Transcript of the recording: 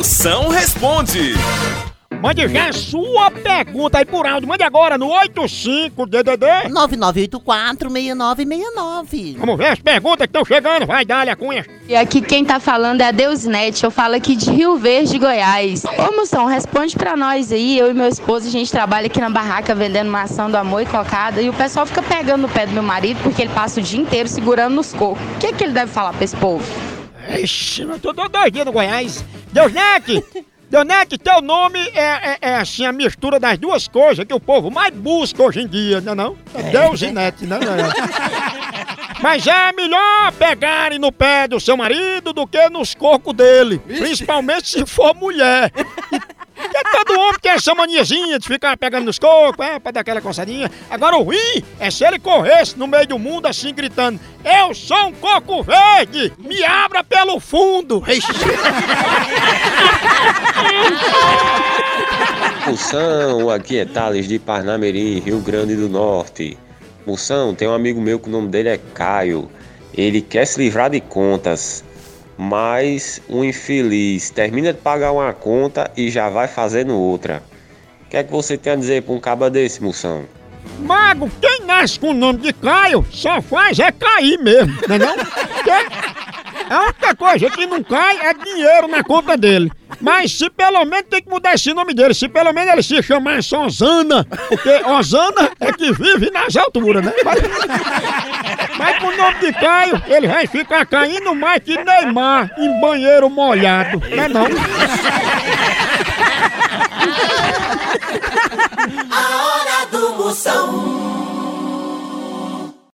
Moção responde. Mande já a sua pergunta aí por áudio. Mande agora no 85DDD. 9984-6969. Vamos ver as perguntas que estão chegando. Vai, Dália Cunha. E aqui quem tá falando é a Deusnet, eu falo aqui de Rio Verde, Goiás. Ô moção, responde pra nós aí, eu e meu esposo, a gente trabalha aqui na barraca vendendo maçã do amor e cocada, e o pessoal fica pegando no pé do meu marido porque ele passa o dia inteiro segurando nos cocos. O que, que ele deve falar pra esse povo? Ixi, eu tô dois dias no Goiás. Deusnete! Deusnete, teu nome é, é, é, assim a mistura das duas coisas que o povo mais busca hoje em dia, não é não? É Deus e Nete, não é? Mas é melhor pegarem no pé do seu marido do que nos corcos dele. Principalmente se for mulher. Porque todo homem tem essa maniazinha de ficar pegando nos cocos, é, pra dar aquela coçadinha. Agora o ruim é se ele corresse no meio do mundo assim gritando: Eu sou um coco verde! Me abra pelo fundo! Ixi. Moção, aqui é Thales de Parnamirim, Rio Grande do Norte. Moção, tem um amigo meu que o nome dele é Caio. Ele quer se livrar de contas, mas um infeliz termina de pagar uma conta e já vai fazendo outra. O que é que você tem a dizer pra um caba desse, Moção? Mago, quem nasce com o nome de Caio só faz é cair mesmo, não é não? Porque a única coisa que não cai é dinheiro na conta dele. Mas se pelo menos tem que mudar esse nome dele, se pelo menos ele se chamasse Osana, porque Osana é que vive nas alturas, né? Mas, mas com o nome de Caio, ele vai ficar caindo mais que Neymar em banheiro molhado, não é não?